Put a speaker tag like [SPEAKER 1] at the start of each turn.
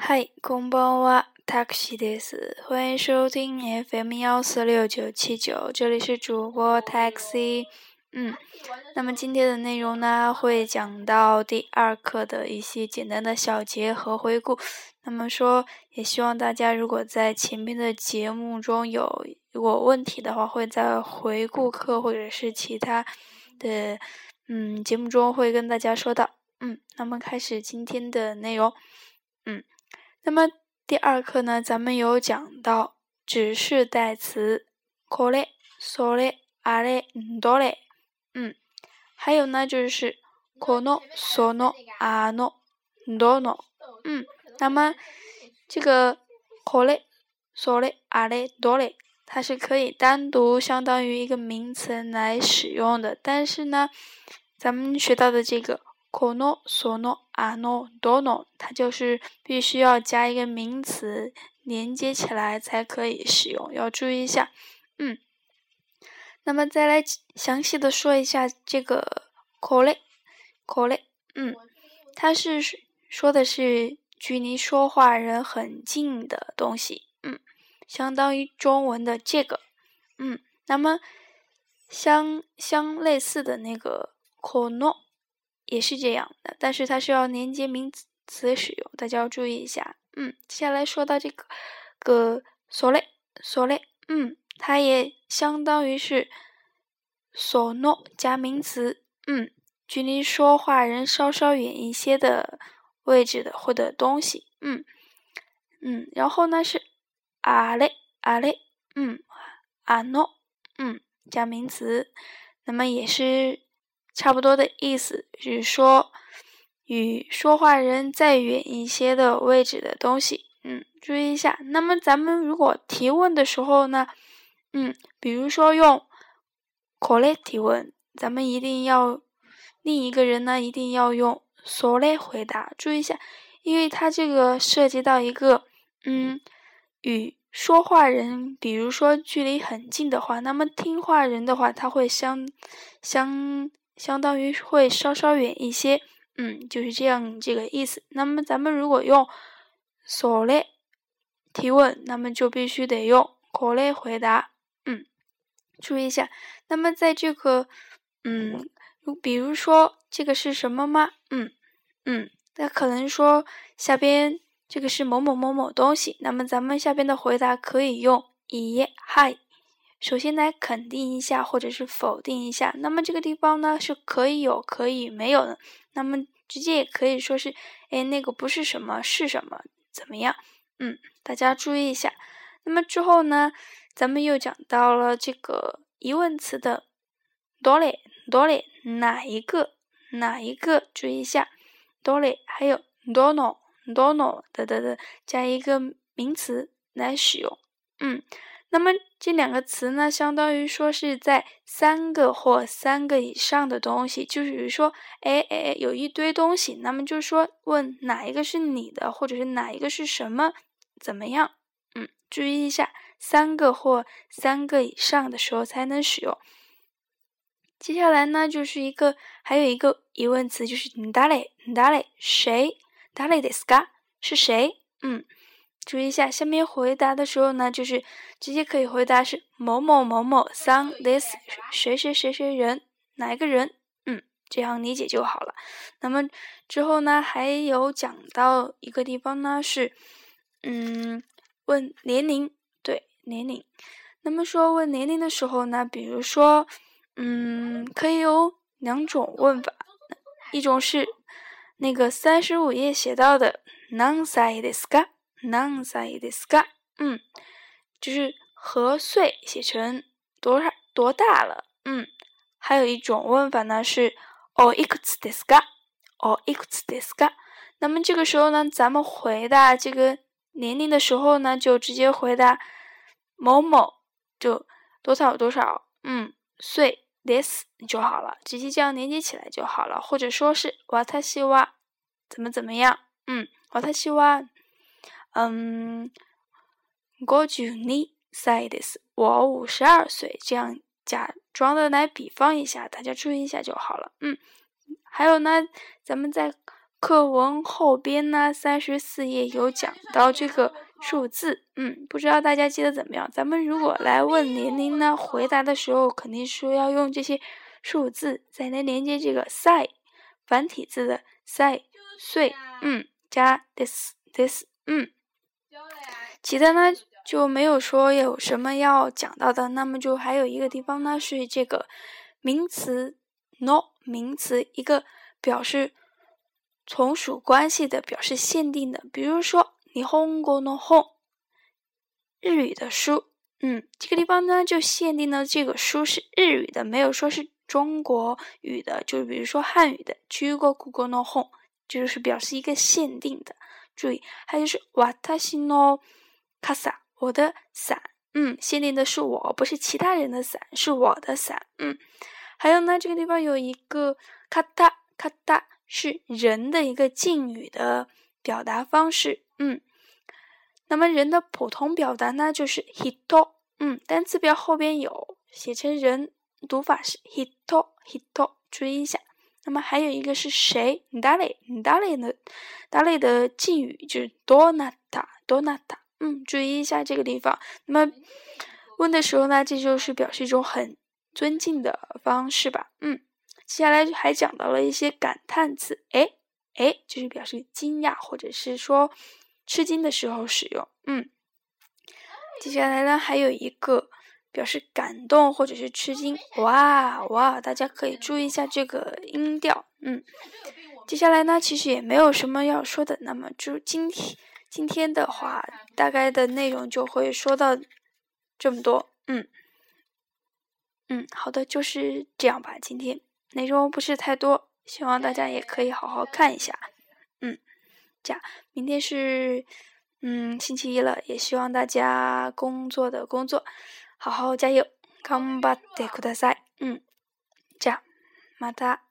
[SPEAKER 1] 嗨，こんばんは、タクシーです。欢迎收听 FM 幺四六九七九，这里是主播 Taxi。嗯，那么今天的内容呢，会讲到第二课的一些简单的小节和回顾。那么说，也希望大家如果在前面的节目中有如果问题的话，会在回顾课或者是其他的嗯节目中会跟大家说到。嗯，那么开始今天的内容。嗯。 那么第二课呢，咱们有讲到指示代词これ、それ、あれ、どれ，嗯，还有呢就是この、その、あの、どの，嗯，那么这个これ、それ、あれ、どれ，它是可以单独相当于一个名词来使用的，但是呢，咱们学到的这个。 この、その、あの、どの，它就是必须要加一个名词连接起来才可以使用，要注意一下。嗯，那么再来详细的说一下这个これ、これ，嗯，它是说的是距离说话人很近的东西，嗯，相当于中文的这个，嗯，那么相相类似的那个この。 也是这样的，但是它是要连接名词使用，大家要注意一下。嗯，接下来说到这个个所类所类，嗯，它也相当于是所诺加名词，嗯，距离说话人稍稍远一些的位置的或者东西，嗯嗯，然后呢是啊嘞啊嘞，嗯啊诺，嗯加名词，那么也是。差不多的意思是说，与说话人再远一些的位置的东西，嗯，注意一下。那么咱们如果提问的时候呢，嗯，比如说用 “kole” 提问，咱们一定要另一个人呢一定要用 “sole” 回答。注意一下，因为它这个涉及到一个，嗯，与说话人，比如说距离很近的话，那么听话人的话，他会相相。相当于会稍稍远一些，嗯，就是这样这个意思。那么咱们如果用所类提问，那么就必须得用可类回答，嗯，注意一下。那么在这个，嗯，比如说这个是什么吗？嗯嗯，那可能说下边这个是某某某某东西，那么咱们下边的回答可以用一嗨。首先来肯定一下，或者是否定一下。那么这个地方呢是可以有，可以没有的。那么直接也可以说是，哎，那个不是什么，是什么，怎么样？嗯，大家注意一下。那么之后呢，咱们又讲到了这个疑问词的多嘞，多嘞，哪一个？哪一个？注意一下，多嘞，还有多诺，多诺的的的，加一个名词来使用。嗯。那么这两个词呢，相当于说是在三个或三个以上的东西，就是比如说，哎哎，有一堆东西，那么就是说问哪一个是你的，或者是哪一个是什么，怎么样？嗯，注意一下，三个或三个以上的时候才能使用。接下来呢，就是一个还有一个疑问词，就是哪里哪里谁哪里的 ska 是谁？嗯。注意一下，下面回答的时候呢，就是直接可以回答是某某某某 some this 谁谁谁谁人哪一个人，嗯，这样理解就好了。那么之后呢，还有讲到一个地方呢，是嗯问年龄，对年龄。那么说问年龄的时候呢，比如说嗯可以有两种问法，一种是那个三十五页写到的 non sai deska。何歳ですか？嗯，就是何岁写成多少多大了？嗯，还有一种问法呢是おいくつですか？おいくつですか？那么这个时候呢，咱们回答这个年龄的时候呢，就直接回答某某，就多少多少，嗯，岁 this 就好了，直接这样连接起来就好了，或者说是私は怎么怎么样？嗯，私は。 嗯，五十二歳です。我五十二岁，这样假装的来比方一下，大家注意一下就好了。嗯，还有呢，咱们在课文后边呢，三十四页有讲到这个数字，嗯，不知道大家记得怎么样？咱们如果来问年龄呢，回答的时候肯定说要用这些数字，再来连接这个 “sai” 繁体字的 “sai” 岁，嗯，加 this this，嗯，其他呢就没有说有什么要讲到的。那么就还有一个地方呢，是这个名词 “no” 名词一个表示。从属关系的表示限定的，比如说你哄过呢哄，日语的书，嗯，这个地方呢就限定了这个书是日语的，没有说是中国语的，就比如说汉语的，去过古过呢哄，就是表示一个限定的。注意，还有就是瓦塔西诺卡萨，我的伞，嗯，限定的是我，不是其他人的伞，是我的伞，嗯。还有呢，这个地方有一个卡塔卡塔。是人的一个敬语的表达方式，嗯，那么人的普通表达呢，就是 hito，嗯，单词表后边有写成人，读法是 hito hito，注意一下。那么还有一个是谁，dale，dale 的 dale 的敬语就是 donata donata，嗯，注意一下这个地方。那么问的时候呢，这就是表示一种很尊敬的方式吧，嗯。接下来还讲到了一些感叹词，哎哎，就是表示惊讶或者是说吃惊的时候使用。嗯，接下来呢还有一个表示感动或者是吃惊，哇哇，大家可以注意一下这个音调。嗯，接下来呢其实也没有什么要说的，那么就今天今天的话大概的内容就会说到这么多。嗯嗯，好的，就是这样吧，今天。内容不是太多，希望大家也可以好好看一下。嗯，这样，明天是嗯星期一了，也希望大家工作的工作母親よ、頑張ってください。うん。じゃ、また。